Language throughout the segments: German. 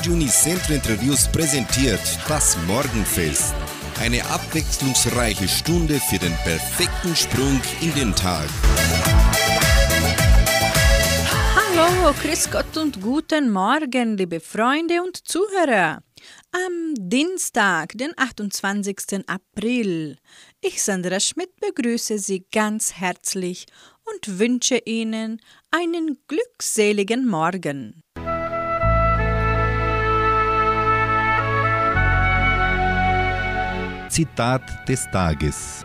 Radio Unicentro Entre Rios präsentiert das Morgenfest. Eine abwechslungsreiche Stunde für den perfekten Sprung in den Tag. Hallo, Grüß Gott und guten Morgen, liebe Freunde und Zuhörer. Am Dienstag, den 28. April. Ich, Sandra Schmidt, begrüße Sie ganz herzlich und wünsche Ihnen einen glückseligen Morgen. Zitat des Tages.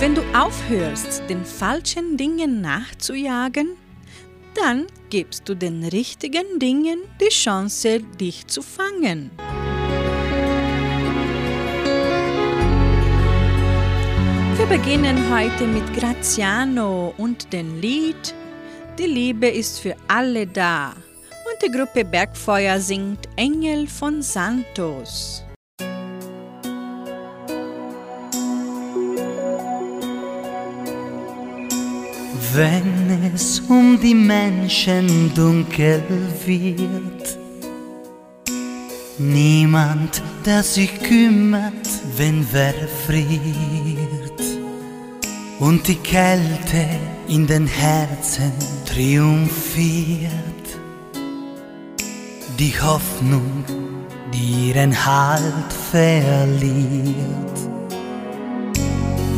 Wenn du aufhörst, den falschen Dingen nachzujagen, dann gibst du den richtigen Dingen die Chance, dich zu fangen. Wir beginnen heute mit Graziano und dem Lied Die Liebe ist für alle da. Und die Gruppe Bergfeuer singt Engel von Santos. Wenn es um die Menschen dunkel wird, niemand, der sich kümmert, wenn wer friert und die Kälte in den Herzen triumphiert, die Hoffnung, die ihren Halt verliert.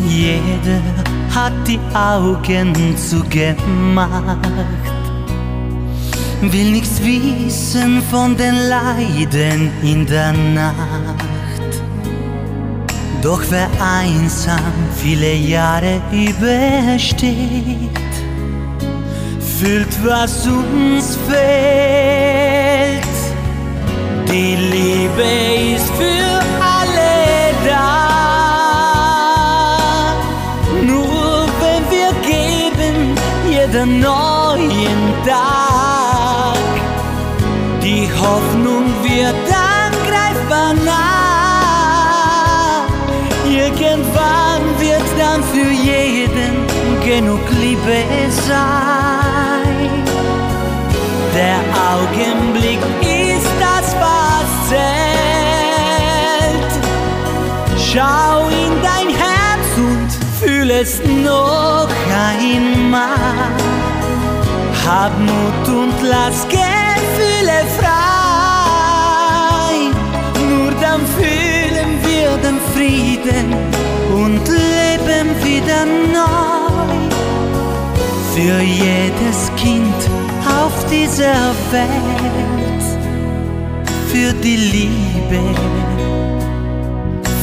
Jeder hat die Augen zugemacht, will nichts wissen von den Leiden in der Nacht. Doch wer einsam viele Jahre übersteht, fühlt, was uns fehlt. Die Liebe ist für jeden neuen Tag. Die Hoffnung wird dann greifbar nah. Irgendwann wird dann für jeden genug Liebe sein. Der Augenblick ist das, was zählt. Schau in dein es noch einmal. Hab Mut und lass Gefühle frei. Nur dann fühlen wir den Frieden und leben wieder neu. Für jedes Kind auf dieser Welt, für die Liebe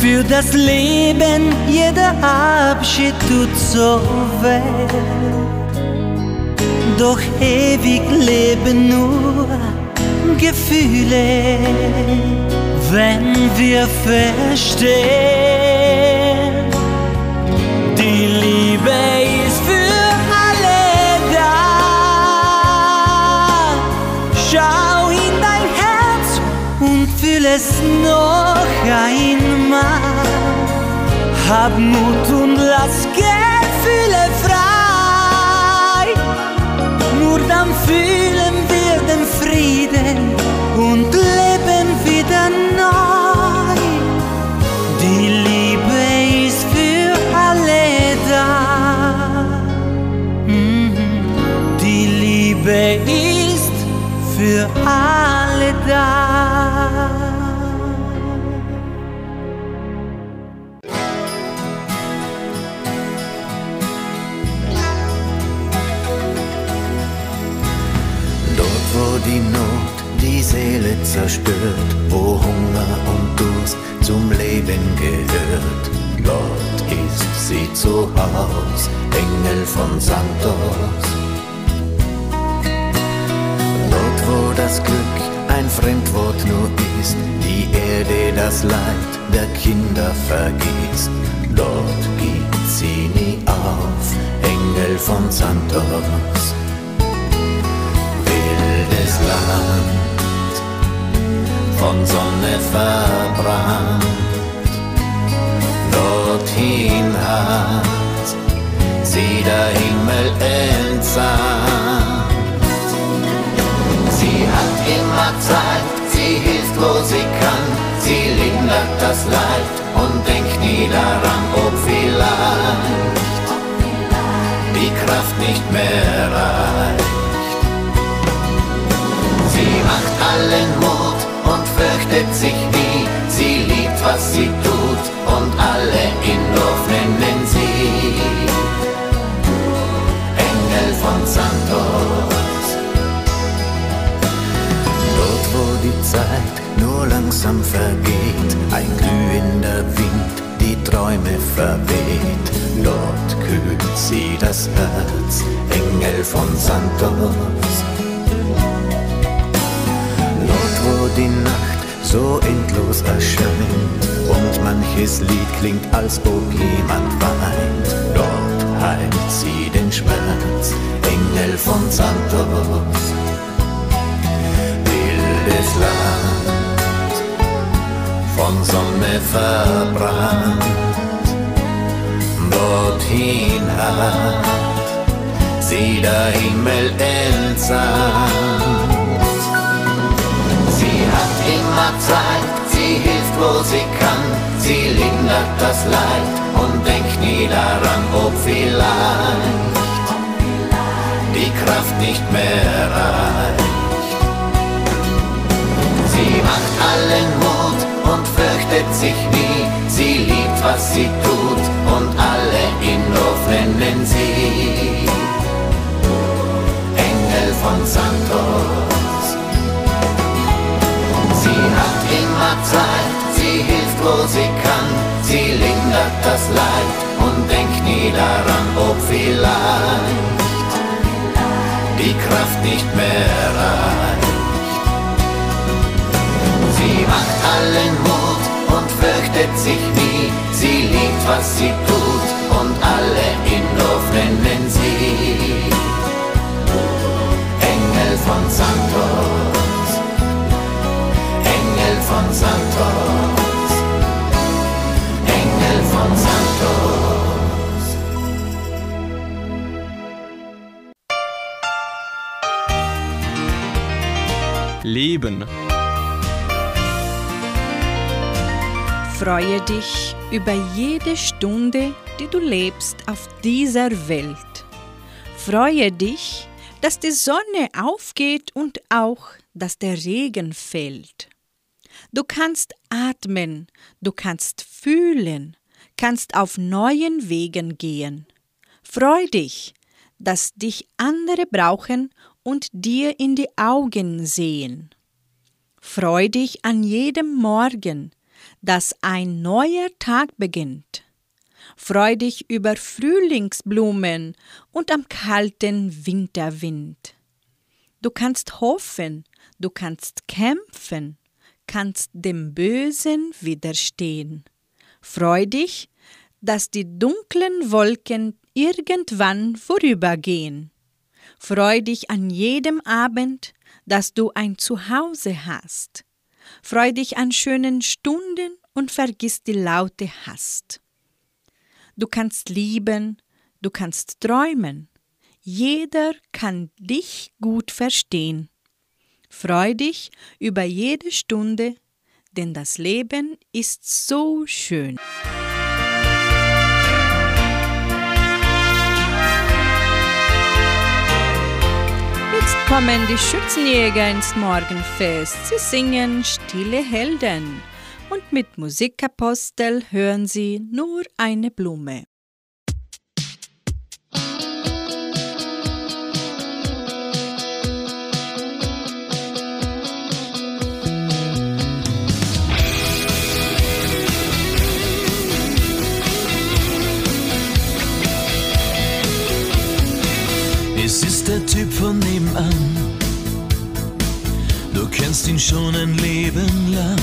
für das Leben jeder Abschied tut so weh. Doch ewig leben nur Gefühle, wenn wir verstehen. Die Liebe und fühl es noch einmal. Hab Mut und lass Gefühle frei. Nur dann fühlen wir den Frieden und leben wieder neu. Die Liebe ist für alle da. Mhm. Die Liebe ist für alle da. Seele zerstört, wo Hunger und Durst zum Leben gehört. Dort ist sie zu Haus, Engel von Santos. Dort, wo das Glück ein Fremdwort nur ist, die Erde das Leid der Kinder vergisst. Dort gibt sie nie auf, Engel von Santos wildes Land, von Sonne verbrannt, dorthin hat sie der Himmel entsandt. Sie hat immer Zeit, sie hilft, wo sie kann, sie lindert das Leid und denkt nie daran, ob vielleicht die Kraft nicht mehr reicht. Sie macht allen Mut fürchtet manches Lied klingt, als ob jemand weint, dort heilt sie den Schmerz, Engel von Santos. Wildes Land, von Sonne verbrannt, dorthin hat sie der Himmel entsandt. Sie hat immer Zeit, sie hilft, wo sie kann, sie lindert das Leid und denkt nie daran, ob vielleicht die Kraft nicht mehr reicht. Sie macht allen Mut und fürchtet sich nie, sie liebt, was sie tut und alle in Dorf nennen sie Engel von Santos. Sie hat immer Zeit, sie hilft, wo sie kann, sie lindert das Leid und denkt nie daran, ob vielleicht die Kraft nicht mehr reicht. Sie macht allen Mut und fürchtet sich nie, sie liebt, was sie tut und alle in Dorf Freue dich über jede Stunde, die du lebst auf dieser Welt. Freue dich, dass die Sonne aufgeht und auch, dass der Regen fällt. Du kannst atmen, du kannst fühlen, kannst auf neuen Wegen gehen. Freu dich, dass dich andere brauchen und dir in die Augen sehen. Freu dich an jedem Morgen, dass ein neuer Tag beginnt. Freu dich über Frühlingsblumen und am kalten Winterwind. Du kannst hoffen, du kannst kämpfen, kannst dem Bösen widerstehen. Freu dich, dass die dunklen Wolken irgendwann vorübergehen. Freu dich an jedem Abend, dass du ein Zuhause hast. Freu dich an schönen Stunden und vergiss die laute Hast. Du kannst lieben, du kannst träumen. Jeder kann dich gut verstehen. Freu dich über jede Stunde, denn das Leben ist so schön. Kommen die Schützenjäger ins Morgenfest. Sie singen Stille Helden. Und mit Musikapostel hören Sie nur eine Blume. Von nebenan. Du kennst ihn schon ein Leben lang.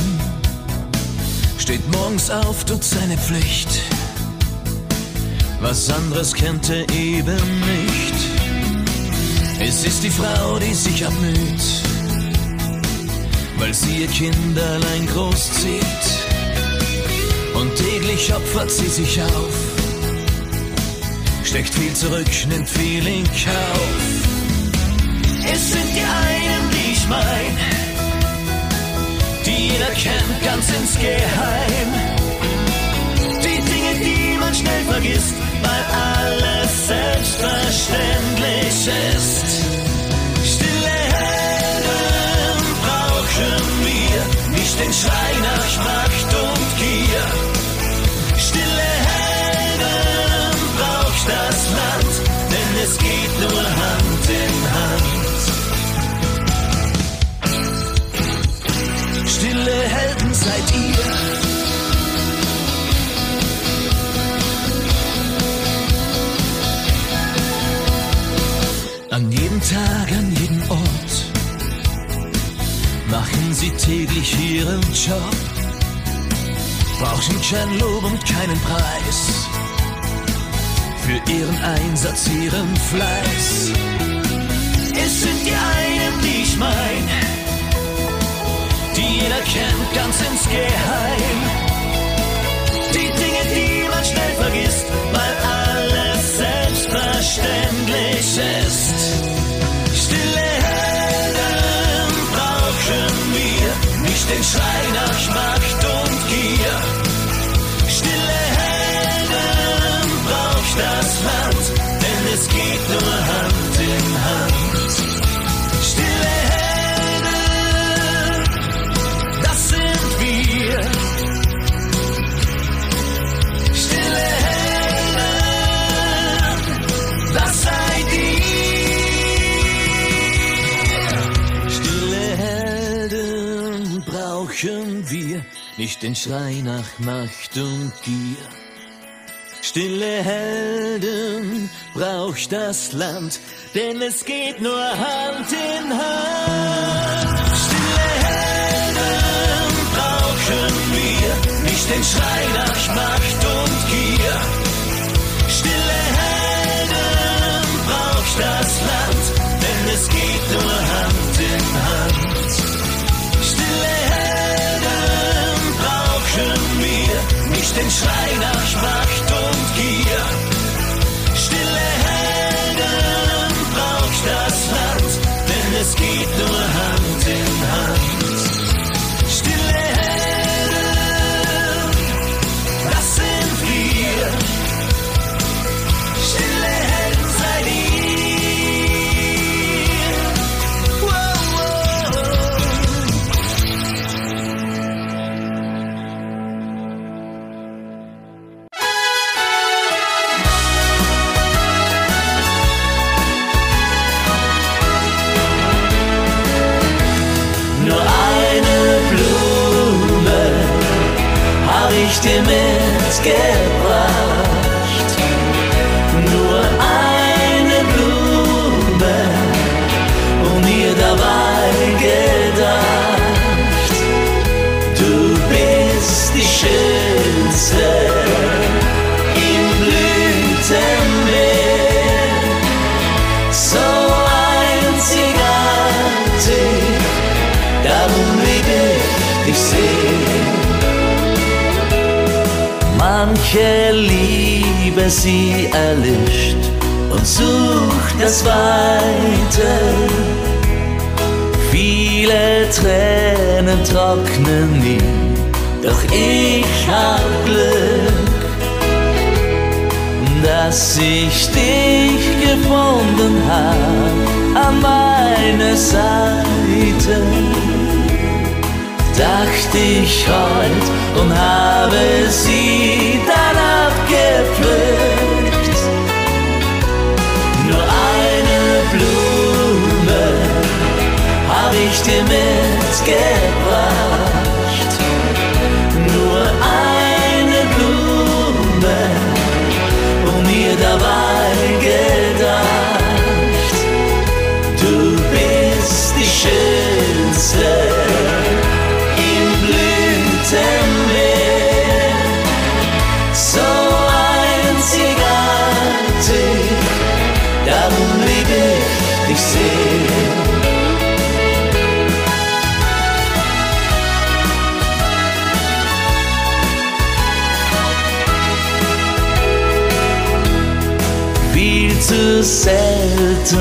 Steht morgens auf, tut seine Pflicht. Was anderes kennt er eben nicht. Es ist die Frau, die sich abmüht, weil sie ihr Kinderlein großzieht. Und täglich opfert sie sich auf steckt viel zurück, nimmt viel in Kauf. Es sind die einen, die ich mein, die jeder kennt, ganz insgeheim. Die Dinge, die man schnell vergisst, weil alles selbstverständlich ist. Stille Helden brauchen wir, nicht den Schrei nach Macht und Gier. Stille Helden braucht das Land, denn es geht nur Hand Stille Helden seid ihr. An jedem Tag, an jedem Ort machen sie täglich ihren Job. Brauchen kein Lob und keinen Preis für ihren Einsatz, ihren Fleiß. Es sind die einen, die ich mein, die jeder kennt, ganz insgeheim. Die Dinge, die man schnell vergisst, weil alles selbstverständlich ist. Stille Helden brauchen wir, nicht den Schrei nach Macht nicht den Schrei nach Macht und Gier. Stille Helden braucht das Land, denn es geht nur Hand in Hand. Stille Helden brauchen wir, nicht den Schrei nach Macht und Gier. Stille Helden braucht das Land, den Schrei nach Macht und Gier.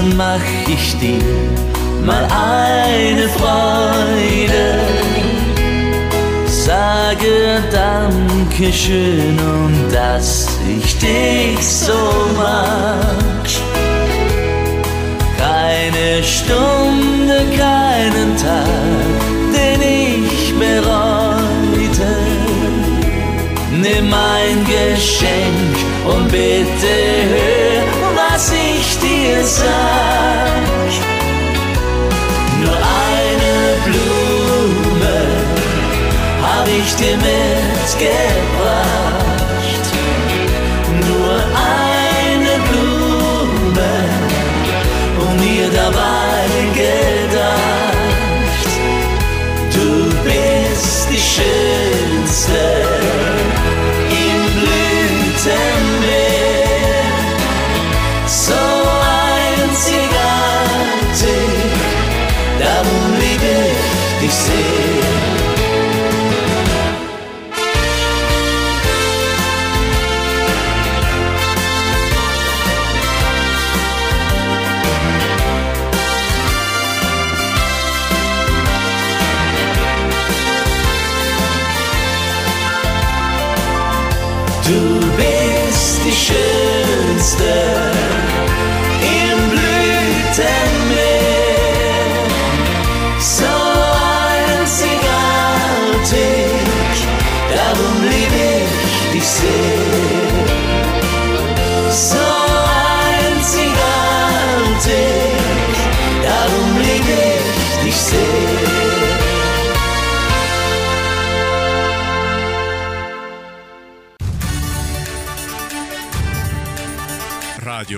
Selten mach ich dir mal eine Freude. sage Dankeschön und dass ich dich so mag. Keine Stunde, keinen Tag, den ich bereute. Nimm ein Geschenk und bitte hör, Nur eine Blume hab ich dir mitgebracht.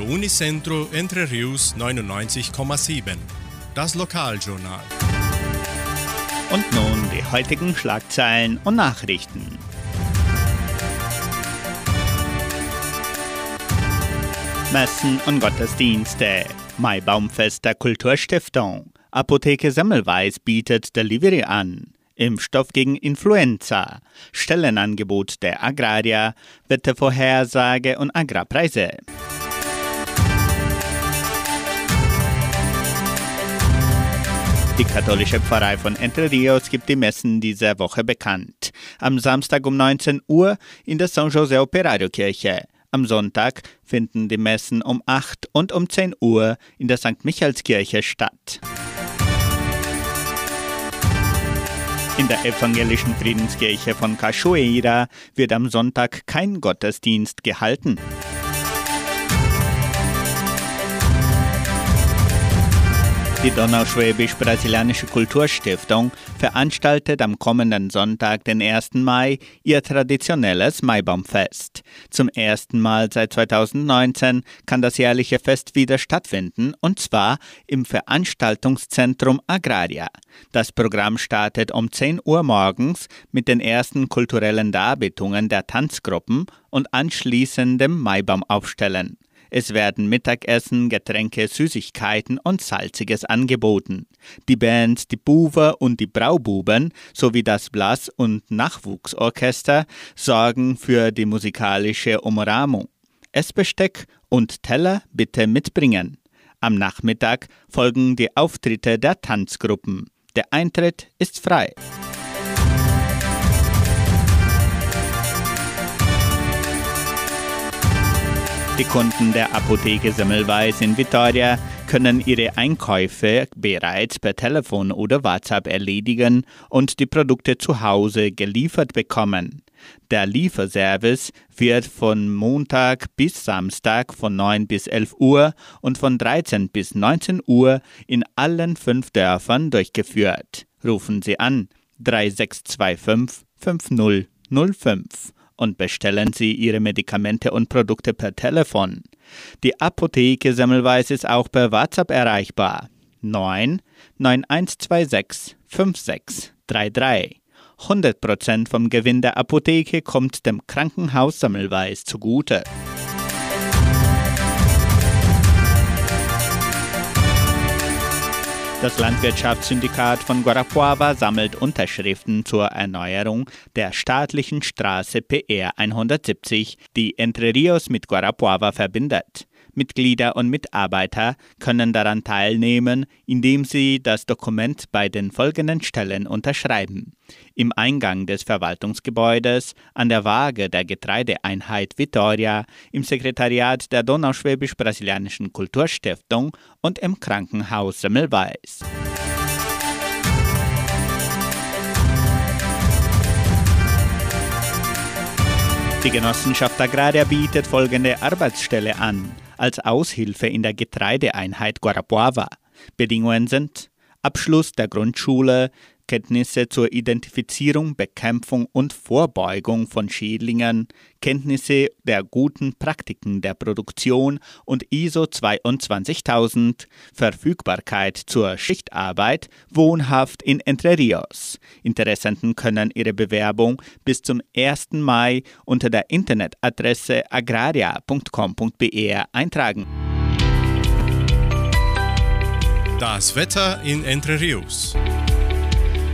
Unicentro Entre Rius 99,7. Das Lokaljournal. Und nun die heutigen Schlagzeilen und Nachrichten. Messen und Gottesdienste. Maibaumfest der Kulturstiftung. Apotheke Semmelweis bietet Delivery an. Impfstoff gegen Influenza. Stellenangebot der Agrarier. Wettervorhersage und Agrarpreise. Die katholische Pfarrei von Entre Rios gibt die Messen dieser Woche bekannt. Am Samstag um 19 Uhr in der San José Operario Kirche. Am Sonntag finden die Messen um 8 und um 10 Uhr in der St. Michaelskirche statt. In der evangelischen Friedenskirche von Cachoeira wird am Sonntag kein Gottesdienst gehalten. Die Donauschwäbisch-Brasilianische Kulturstiftung veranstaltet am kommenden Sonntag, den 1. Mai, ihr traditionelles Maibaumfest. Zum ersten Mal seit 2019 kann das jährliche Fest wieder stattfinden, und zwar im Veranstaltungszentrum Agraria. Das Programm startet um 10 Uhr morgens mit den ersten kulturellen Darbietungen der Tanzgruppen und anschließendem Maibaumaufstellen. Es werden Mittagessen, Getränke, Süßigkeiten und Salziges angeboten. Die Bands Die Buwer und die Braububen sowie das Blas- und Nachwuchsorchester sorgen für die musikalische Umrahmung. Essbesteck und Teller bitte mitbringen. Am Nachmittag folgen die Auftritte der Tanzgruppen. Der Eintritt ist frei. Die Kunden der Apotheke Semmelweis in Vitoria können ihre Einkäufe bereits per Telefon oder WhatsApp erledigen und die Produkte zu Hause geliefert bekommen. Der Lieferservice wird von Montag bis Samstag von 9 bis 11 Uhr und von 13 bis 19 Uhr in allen fünf Dörfern durchgeführt. Rufen Sie an 3625 5005 und bestellen Sie Ihre Medikamente und Produkte per Telefon. Die Apotheke Semmelweis ist auch per WhatsApp erreichbar. 9 9126 5633. 100% vom Gewinn der Apotheke kommt dem Krankenhaus Semmelweis zugute. Das Landwirtschaftssyndikat von Guarapuava sammelt Unterschriften zur Erneuerung der staatlichen Straße PR 170, die Entre Rios mit Guarapuava verbindet. Mitglieder und Mitarbeiter können daran teilnehmen, indem sie das Dokument bei den folgenden Stellen unterschreiben. Im Eingang des Verwaltungsgebäudes, an der Waage der Getreideeinheit Vitoria, im Sekretariat der Donauschwäbisch-Brasilianischen Kulturstiftung und im Krankenhaus Semmelweis. Die Genossenschaft Agraria bietet folgende Arbeitsstelle an als Aushilfe in der Getreideeinheit Guarapuava. Bedingungen sind Abschluss der Grundschule, Kenntnisse zur Identifizierung, Bekämpfung und Vorbeugung von Schädlingen, Kenntnisse der guten Praktiken der Produktion und ISO 22000, Verfügbarkeit zur Schichtarbeit, wohnhaft in Entre Rios. Interessenten können ihre Bewerbung bis zum 1. Mai unter der Internetadresse agraria.com.br eintragen. Das Wetter in Entre Rios.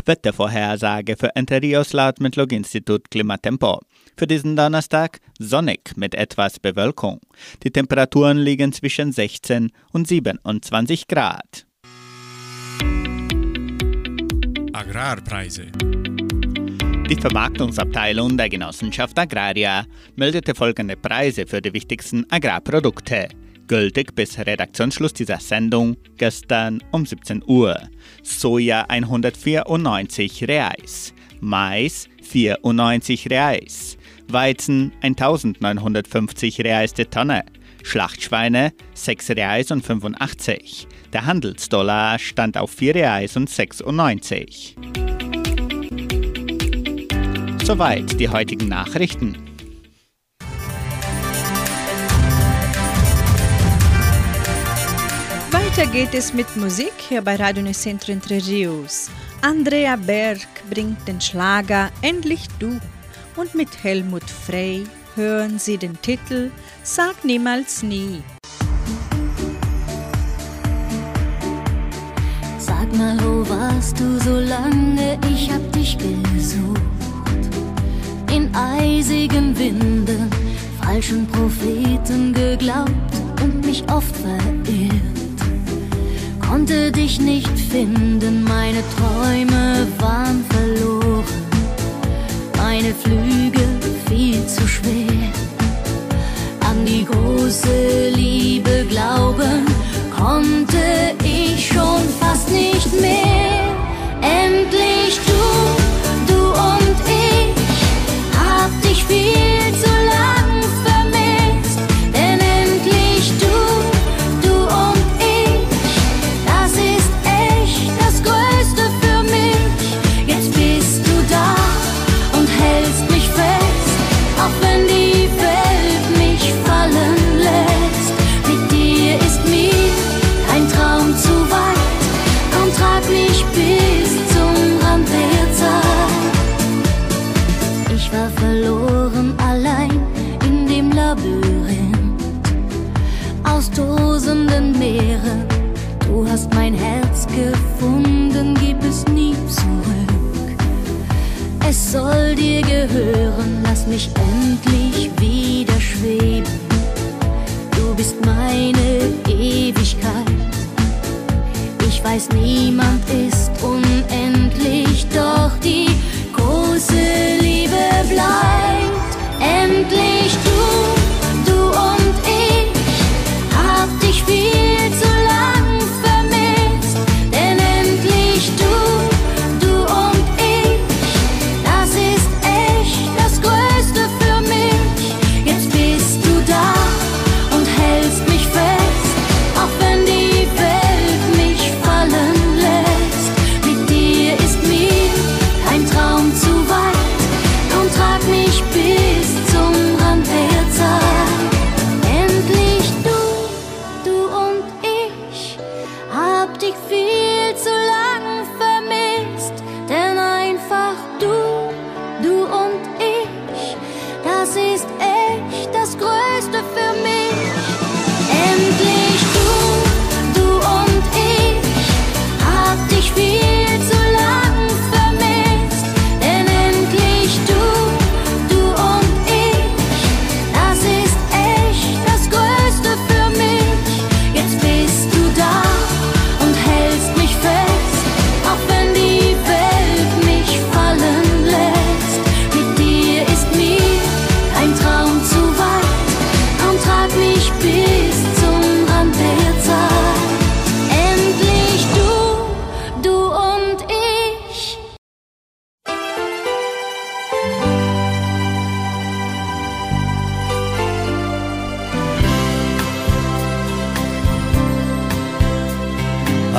Wettervorhersage für Entre Rios laut Metlog-Institut Klimatempo. Für diesen Donnerstag sonnig mit etwas Bewölkung. Die Temperaturen liegen zwischen 16 und 27 Grad. Agrarpreise. Die Vermarktungsabteilung der Genossenschaft Agraria meldete folgende Preise für die wichtigsten Agrarprodukte gültig bis Redaktionsschluss dieser Sendung gestern um 17 Uhr. Soja 194 Reais, Mais 94 Reais, Weizen 1950 Reais die Tonne, Schlachtschweine 6 Reais und 85. Der Handelsdollar stand auf 4 Reais und 96. Soweit die heutigen Nachrichten. Weiter geht es mit Musik hier bei Radio Nicentro Entre Rios. Andrea Berg bringt den Schlager Endlich Du und mit Helmut Frey hören Sie den Titel Sag niemals nie. Sag mal, wo warst du so lange? Ich hab dich gesucht. In eisigen Winden, falschen Propheten geglaubt und mich oft verirrt konnte dich nicht finden, meine Träume waren verloren, meine Flügel viel zu schwer. An die große Liebe glauben konnte ich schon fast nicht mehr. Endlich du, du und ich, hab dich viel lass mich endlich wieder schweben. Du bist meine Ewigkeit. Ich weiß, niemand ist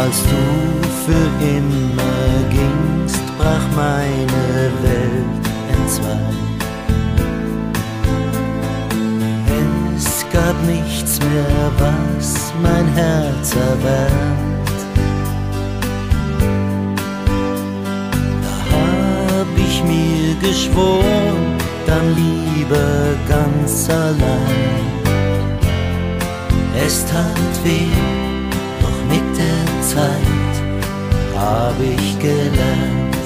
Als du für immer gingst, brach meine Welt entzwei. Es gab nichts mehr, was mein Herz erwärmt. Da hab ich mir geschworen, dann lieber ganz allein. Es tat weh Zeit hab ich gelernt.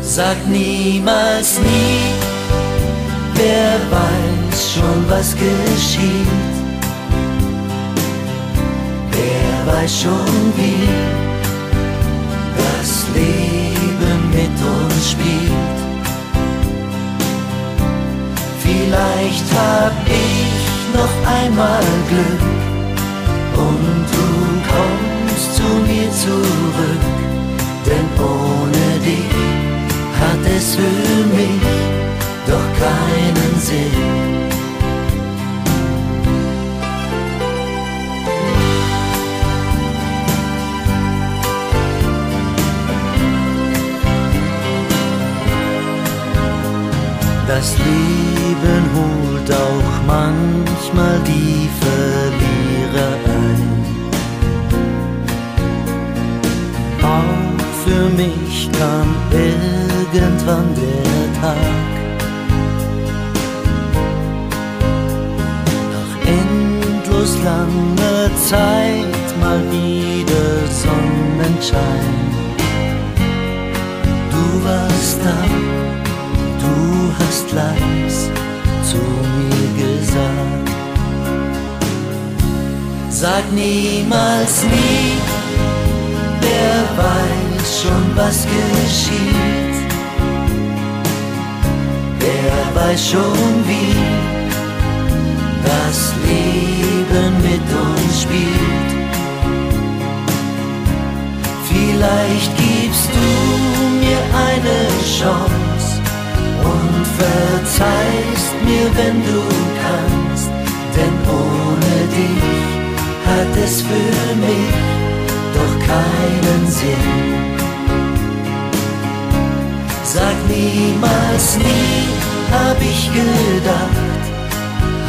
Sag niemals nie, wer weiß schon, was geschieht. Wer weiß schon, wie das Leben mit uns spielt. Vielleicht hab ich noch einmal Glück und du kommst zu mir zurück, denn ohne dich hat es für mich doch keinen Sinn. Das Leben holt auch manchmal die Verlierer Auch für mich kam irgendwann der Tag. Nach endlos langer Zeit mal wieder Sonnenschein. Du warst da hast leis zu mir gesagt. Sag niemals nie, weiß schon, was geschieht. Wer weiß schon, wie das Leben mit uns spielt. Vielleicht gibst du mir eine Chance und verzeihst mir, wenn du kannst, denn ohne dich hat es für mich doch keinen Sinn. Sag niemals nie, hab ich gedacht,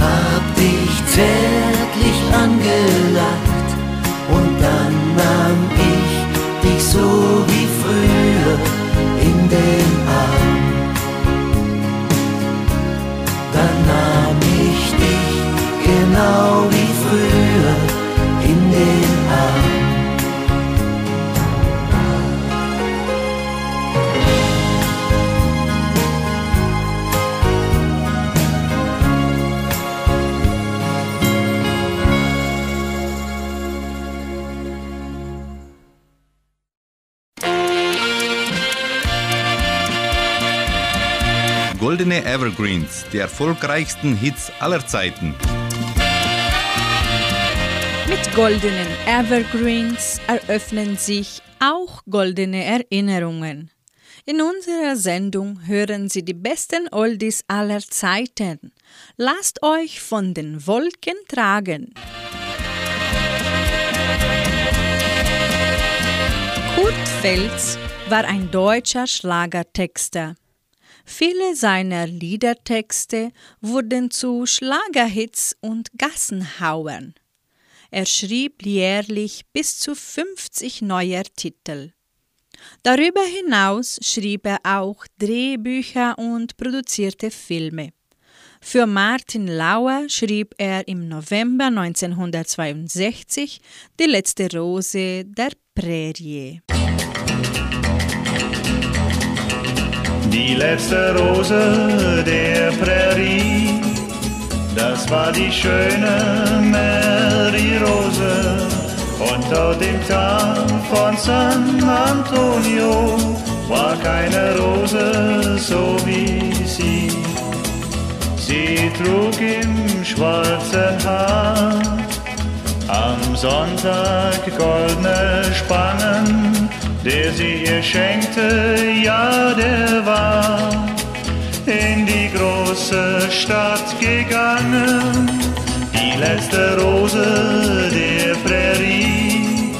hab dich zärtlich angelacht und dann nahm ich dich so wie früher in den Arm. genau wie früher in den Arm. Evergreens, die erfolgreichsten Hits aller Zeiten. Mit goldenen Evergreens eröffnen sich auch goldene Erinnerungen. In unserer Sendung hören Sie die besten Oldies aller Zeiten. Lasst euch von den Wolken tragen. Kurt Fels war ein deutscher Schlagertexter. Viele seiner Liedertexte wurden zu Schlagerhits und Gassenhauern. Er schrieb jährlich bis zu 50 neuer Titel. Darüber hinaus schrieb er auch Drehbücher und produzierte Filme. Für Martin Lauer schrieb er im November 1962 Die letzte Rose der Prärie. Die letzte Rose der Prärie das war die schöne Mary Rose unter dem Tag von San Antonio war keine Rose so wie sie. Sie trug im schwarzen Haar am Sonntag goldene Spangen, der sie ihr schenkte, ja, der war in die große Stadt gegangen. Die letzte Rose der Prärie,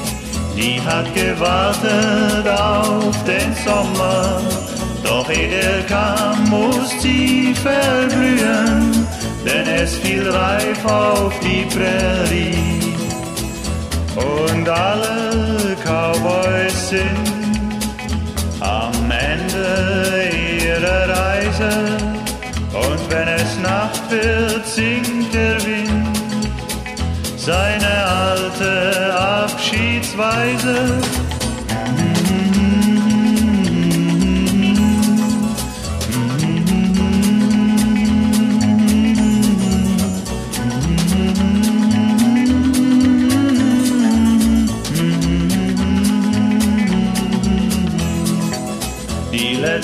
die hat gewartet auf den Sommer. Doch ehe er kam, muss sie verblühen, denn es fiel reif auf die Prärie. Und alle Cowboys sind am Ende ihrer Reise. Und wenn es Nacht wird, singt der Wind seine alte Abschiedsweise.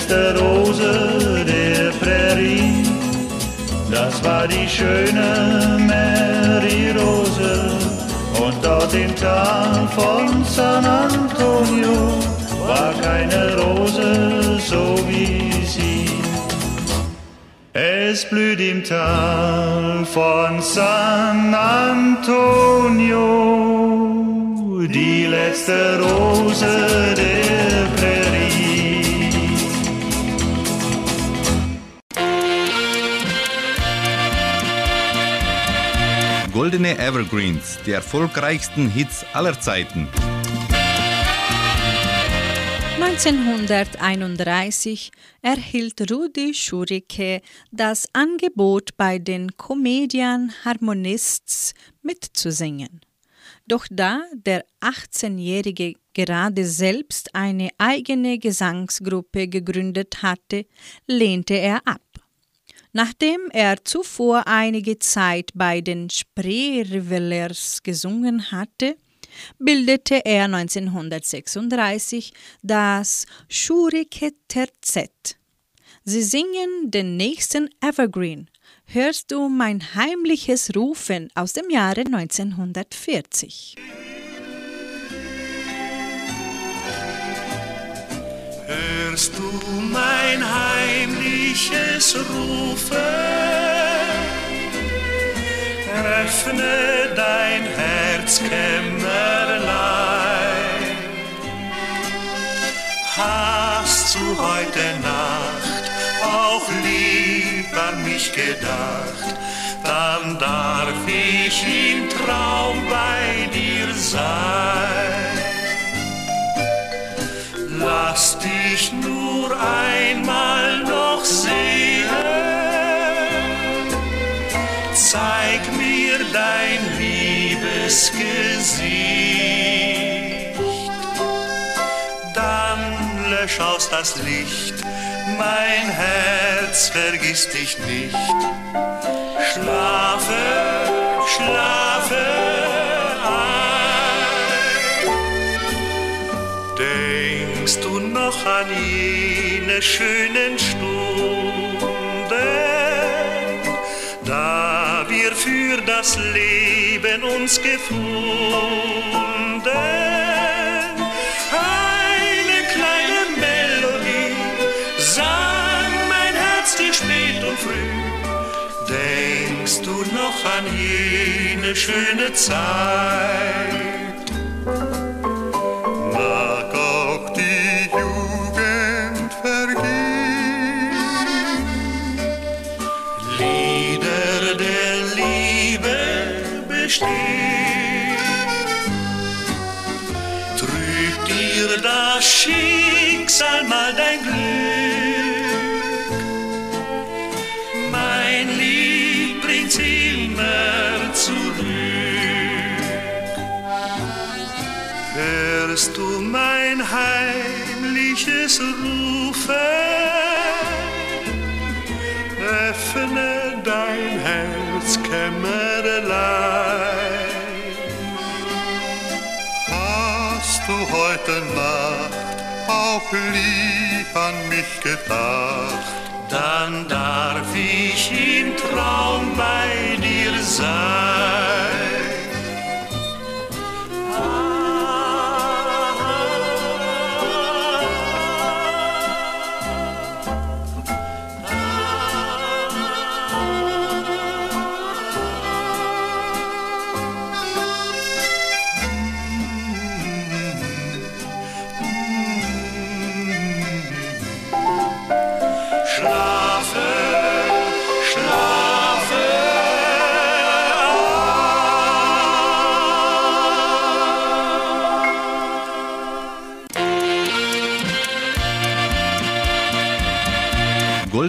Letzte Rose der Prärie, das war die schöne Mary Rose. Und dort im Tal von San Antonio war keine Rose so wie sie. Es blüht im Tal von San Antonio die letzte Rose der Prärie. Goldene Evergreens, die erfolgreichsten Hits aller Zeiten. 1931 erhielt Rudi Schurike das Angebot, bei den Comedian Harmonists mitzusingen. Doch da der 18-Jährige gerade selbst eine eigene Gesangsgruppe gegründet hatte, lehnte er ab. Nachdem er zuvor einige Zeit bei den Spree-Revelers gesungen hatte, bildete er 1936 das Schurike Terzett. Sie singen den nächsten Evergreen. Hörst du mein heimliches Rufen aus dem Jahre 1940? hörst du mein heimliches Rufen. Öffne dein Herzkämmerlein. Hast du heute Nacht auch lieb an mich gedacht, dann darf ich im Traum bei dir sein. Lass dich nur einmal noch sehen. Zeig mir dein liebes Gesicht. Dann lösch aus das Licht, mein Herz vergisst dich nicht. Schlafe, schlafe noch an jene schönen Stunden, da wir für das Leben uns gefunden. Eine kleine Melodie sang mein Herz dir spät und früh. Denkst du noch an jene schöne Zeit? Das Schicksal mal dein Glück. Mein Lied bringt's immer zurück. Hörst du mein heimliches Rufen? Herzkämmerlein. du heute Nacht auch lieb an mich gedacht? Dann darf ich im Traum bei dir sein.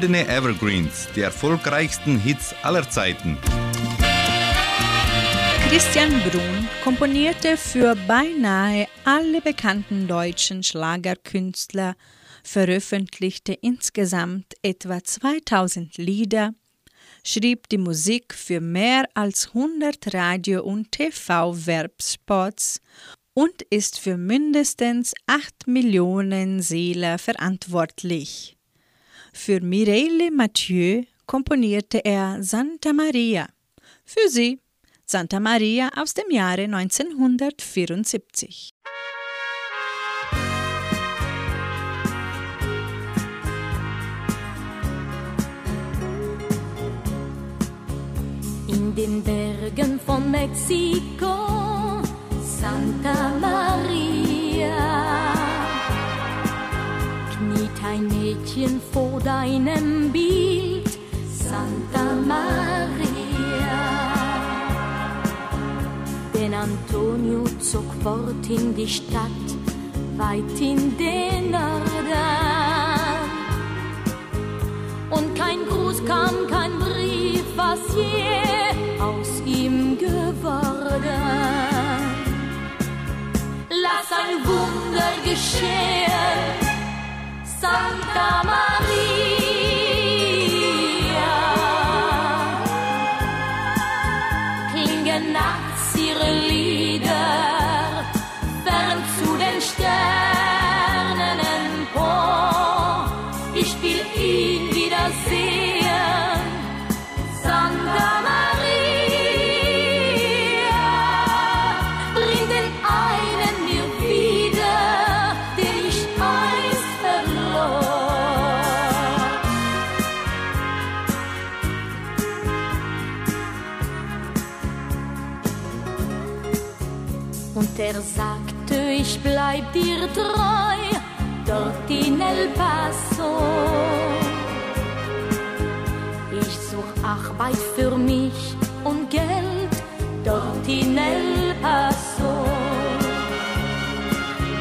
Goldene Evergreens, die erfolgreichsten Hits aller Zeiten. Christian Brun komponierte für beinahe alle bekannten deutschen Schlagerkünstler, veröffentlichte insgesamt etwa 2000 Lieder, schrieb die Musik für mehr als 100 Radio- und TV-Werbspots und ist für mindestens 8 Millionen Seelen verantwortlich. Für Mireille Mathieu komponierte er Santa Maria. Für sie Santa Maria aus dem Jahre 1974. In den Bergen von Mexiko, Santa Maria, kniet ein Mädchen vor deinem Bild, Santa Maria. Denn Antonio zog fort in die Stadt, weit in den Norden. Und kein Gruß kam, kein Brief, was je aus ihm geworden. Lass ein Wunder geschehen, Santa Maria. Ich bleib dir treu, dort in El Paso. Ich such Arbeit für mich und Geld dort in El Paso.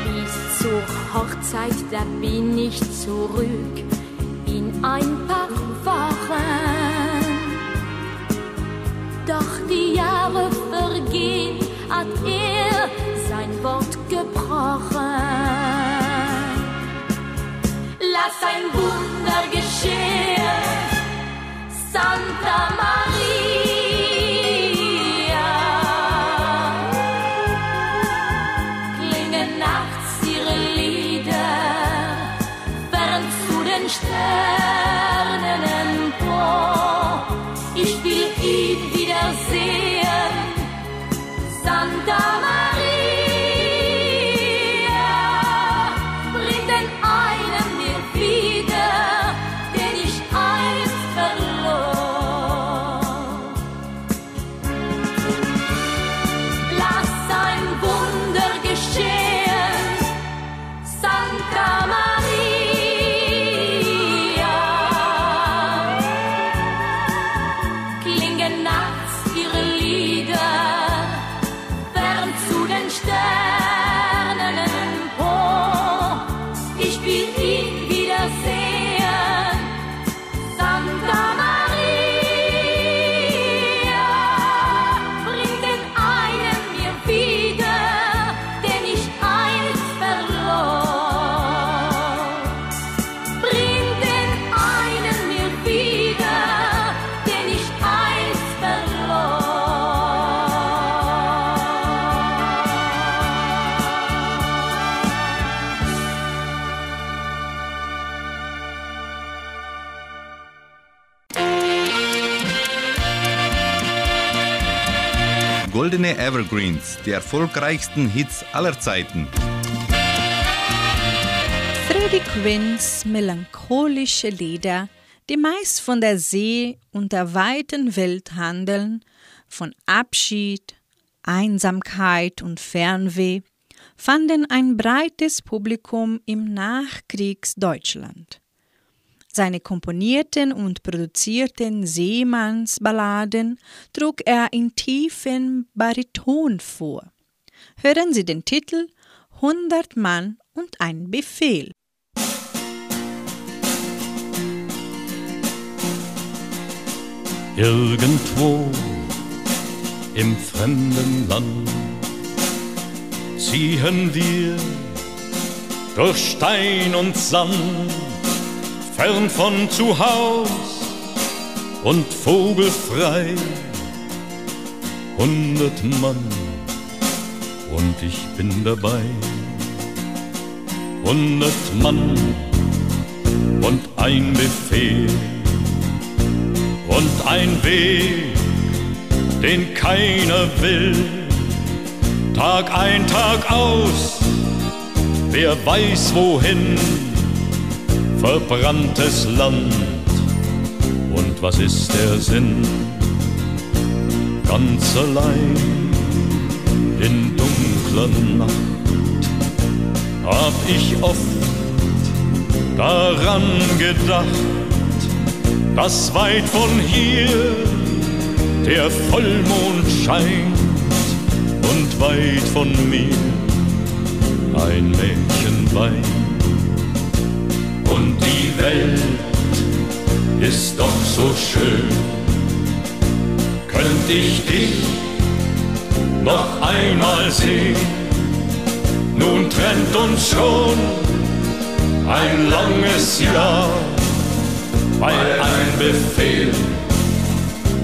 Bis zur Hochzeit, da bin ich zurück in ein paar Wochen. Doch die Jahre vergehen, hat er Wort gebrochen. Lass ein Wunder geschehen, Santa Maria. Goldene Evergreens, die erfolgreichsten Hits aller Zeiten. Freddie Quinns melancholische Lieder, die meist von der See und der weiten Welt handeln, von Abschied, Einsamkeit und Fernweh, fanden ein breites Publikum im Nachkriegsdeutschland. Seine komponierten und produzierten Seemannsballaden trug er in tiefen Bariton vor. Hören Sie den Titel Hundert Mann und ein Befehl. Irgendwo im fremden Land ziehen wir durch Stein und Sand, fern von zu Haus und vogelfrei. Hundert Mann und ich bin dabei. Hundert Mann und ein Befehl und ein Weg, den keiner will. Tag ein, Tag aus, wer weiß wohin, verbranntes Land. Und was ist der Sinn? Ganz allein in dunkler Nacht hab ich oft daran gedacht, dass weit von hier der Vollmond scheint und weit von mir ein Mädchen weint. Und die Welt ist doch so schön, könnt ich dich noch einmal sehen. Nun trennt uns schon ein langes Jahr weil ein Befehl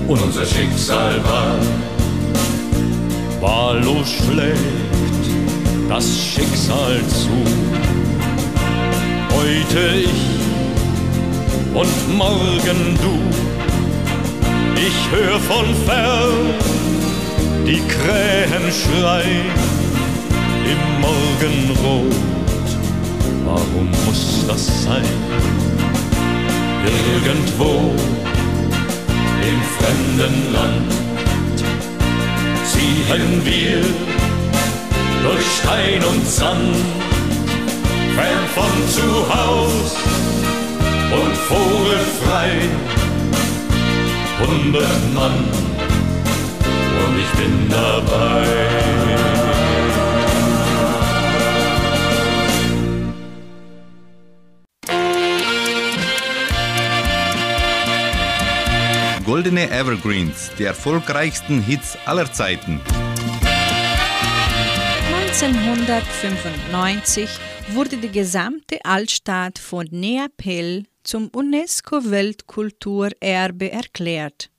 unser Schicksal war. Wahllos schlägt das Schicksal zu. Heute ich und morgen du. Ich hör von fern die Krähen schreien im Morgenrot. Warum muss das sein? irgendwo im fremden Land ziehen wir durch Stein und Sand, fern von zu Haus und vogelfrei. Hundert Mann und ich bin dabei. Goldene Evergreens, die erfolgreichsten Hits aller Zeiten. 1995 wurde die gesamte Altstadt von Neapel zum UNESCO-Weltkulturerbe erklärt.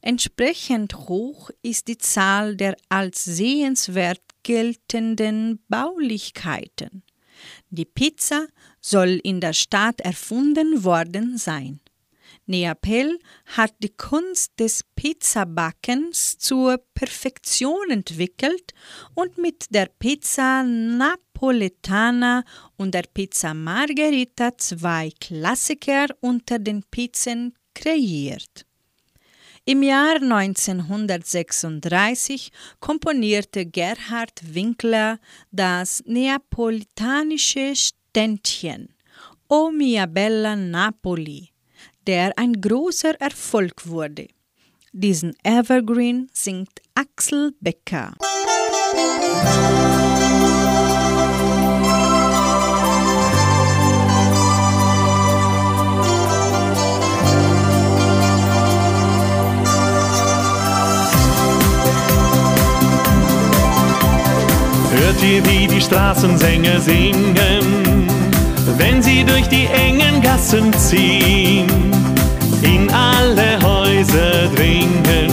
Entsprechend hoch ist die Zahl der als sehenswert geltenden Baulichkeiten. Die Pizza soll in der Stadt erfunden worden sein. Neapel hat die Kunst des Pizzabackens zur Perfektion entwickelt und mit der Pizza Napoletana und der Pizza Margherita zwei Klassiker unter den Pizzen kreiert. Im Jahr 1936 komponierte Gerhard Winkler das neapolitanische Ständchen O mia bella Napoli der ein großer Erfolg wurde. Diesen Evergreen singt Axel Becker. Hört ihr, wie die Straßensänger singen? Wenn sie durch die engen Gassen ziehen, in alle Häuser dringen,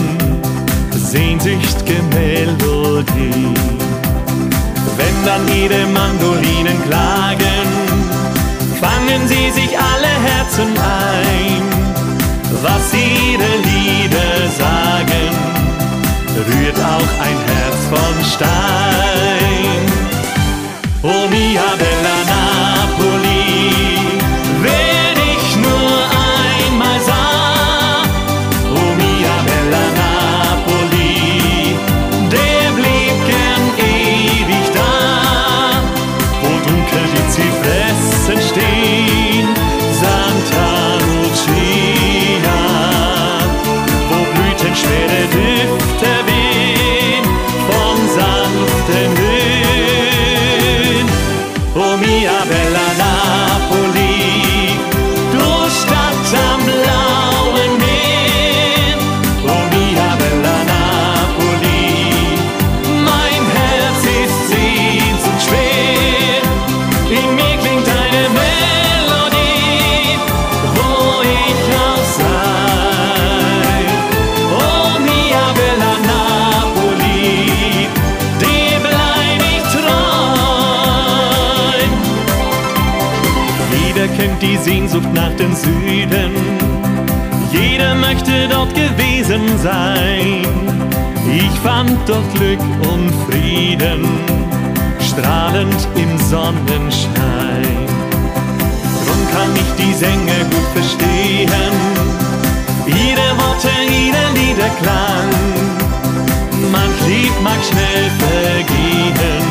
sehnsücht'ge Melodie. Wenn dann ihre Mandolinen klagen, fangen sie sich alle Herzen ein, was ihre Lieder sagen, rührt auch ein Herz von Stein. Oh mia bella Sehnsucht nach dem Süden. Jeder möchte dort gewesen sein. Ich fand dort Glück und Frieden, strahlend im Sonnenschein. Drum kann ich die Sänger gut verstehen, ihre Worte, ihre Lieder klang. Man Lieb mag schnell vergehen,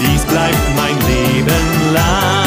dies bleibt mein Leben lang.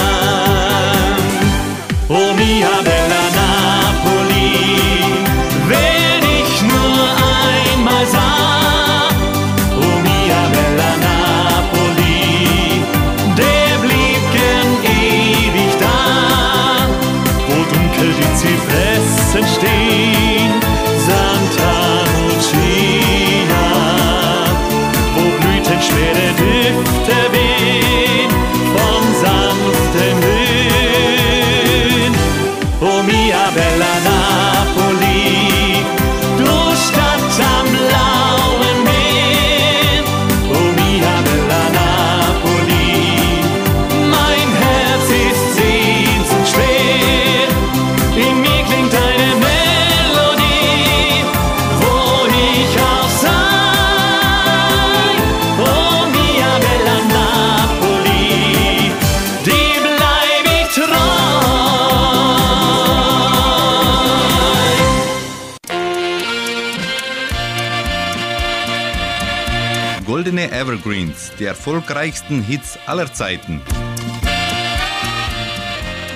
Die erfolgreichsten Hits aller Zeiten.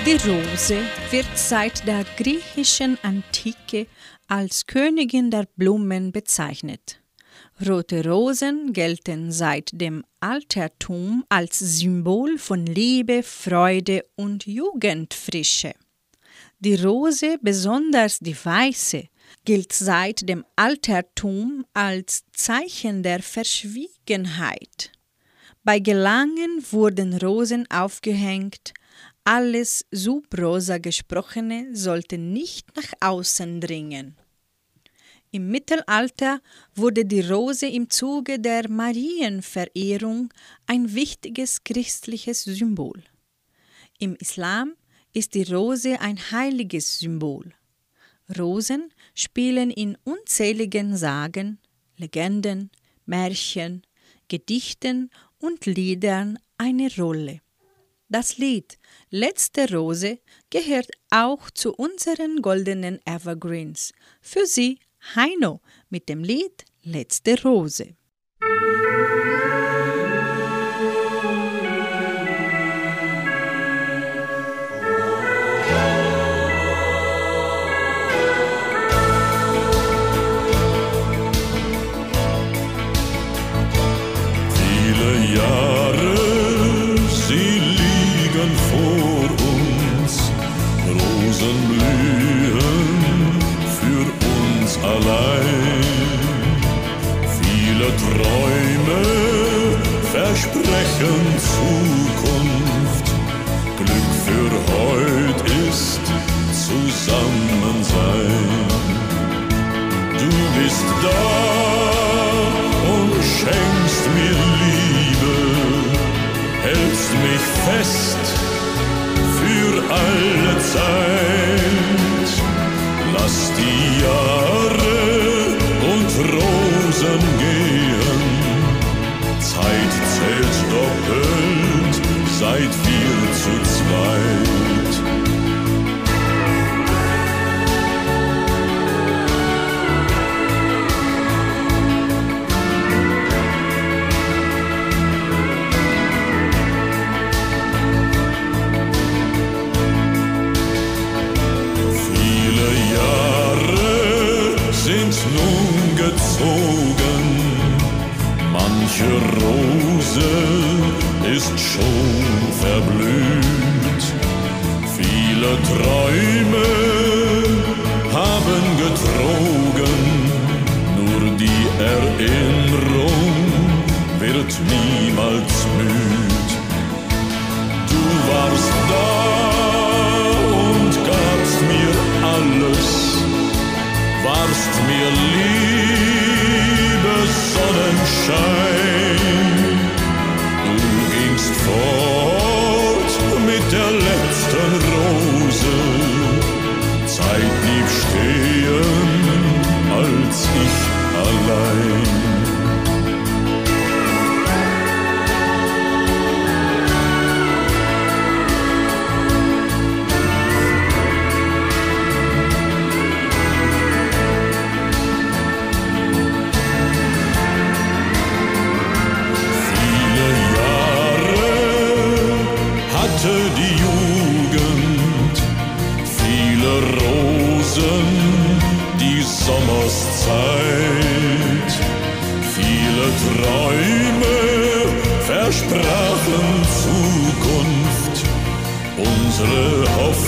Die Rose wird seit der griechischen Antike als Königin der Blumen bezeichnet. Rote Rosen gelten seit dem Altertum als Symbol von Liebe, Freude und Jugendfrische. Die Rose, besonders die weiße, gilt seit dem Altertum als Zeichen der Verschwiegenheit. Bei Gelangen wurden Rosen aufgehängt, alles subrosa Gesprochene sollte nicht nach außen dringen. Im Mittelalter wurde die Rose im Zuge der Marienverehrung ein wichtiges christliches Symbol. Im Islam ist die Rose ein heiliges Symbol. Rosen spielen in unzähligen Sagen, Legenden, Märchen, Gedichten und Liedern eine Rolle. Das Lied Letzte Rose gehört auch zu unseren goldenen Evergreens. Für Sie Heino mit dem Lied Letzte Rose. Alle manche Rose ist schon verblüht. Viele Träume haben getrogen, nur die Erinnerung wird niemals müd. Du warst da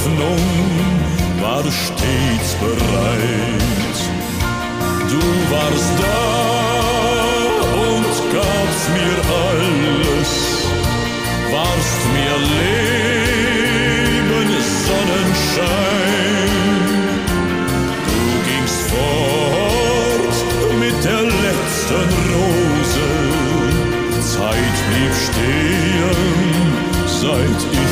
Hoffnung war stets bereit. Du warst da und gabst mir alles, warst mir Leben, Sonnenschein. Du gingst fort mit der letzten Rose, Zeit blieb stehen, seit ich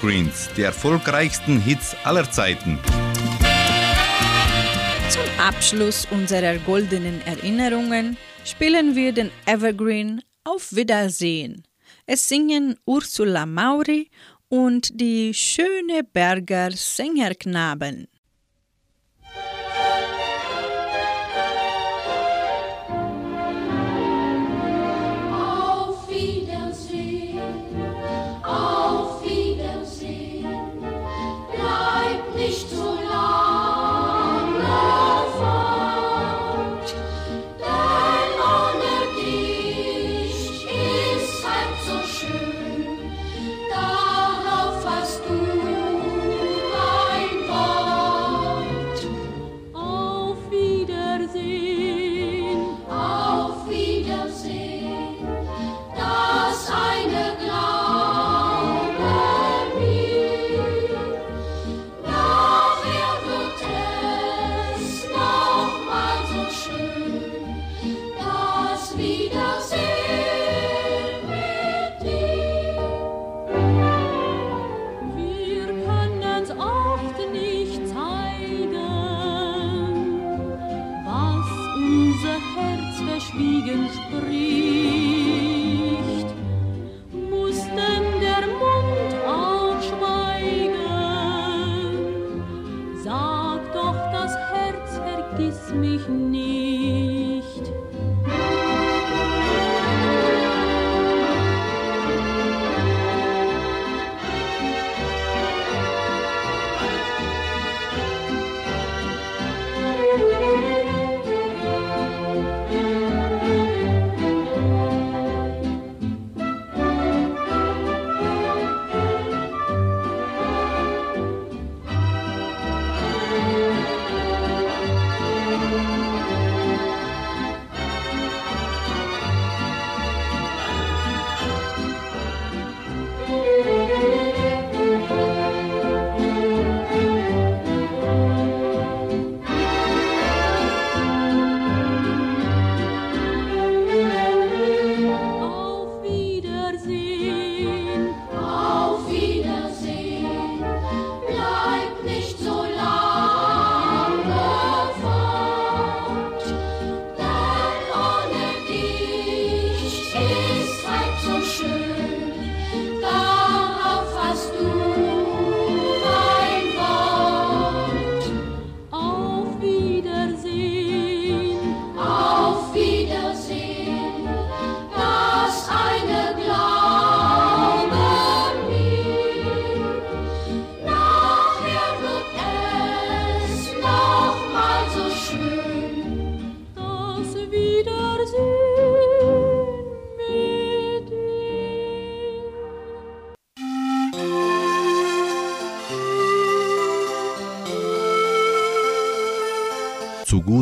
Evergreens, die erfolgreichsten Hits aller Zeiten. Zum Abschluss unserer goldenen Erinnerungen spielen wir den Evergreen Auf Wiedersehen. Es singen Ursula Mauri und die Schöneberger Sängerknaben.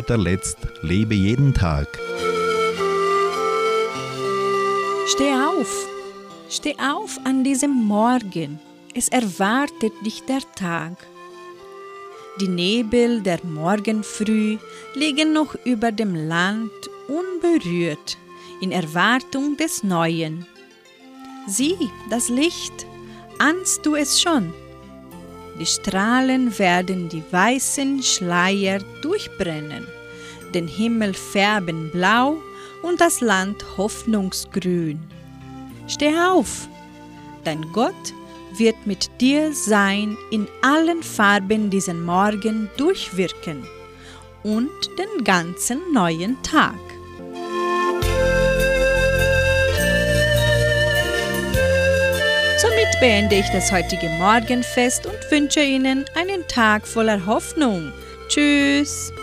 Guter Letzt lebe jeden Tag. Steh auf, steh auf an diesem Morgen. Es erwartet dich der Tag. Die Nebel der Morgenfrüh liegen noch über dem Land unberührt in Erwartung des Neuen. Sieh, das Licht, ahnst du es schon? Die Strahlen werden die weißen Schleier durchbrennen, den Himmel färben blau und das Land hoffnungsgrün. Steh auf, dein Gott wird mit dir sein in allen Farben diesen Morgen durchwirken und den ganzen neuen Tag. Somit beende ich das heutige Morgenfest und wünsche Ihnen einen Tag voller Hoffnung. Tschüss!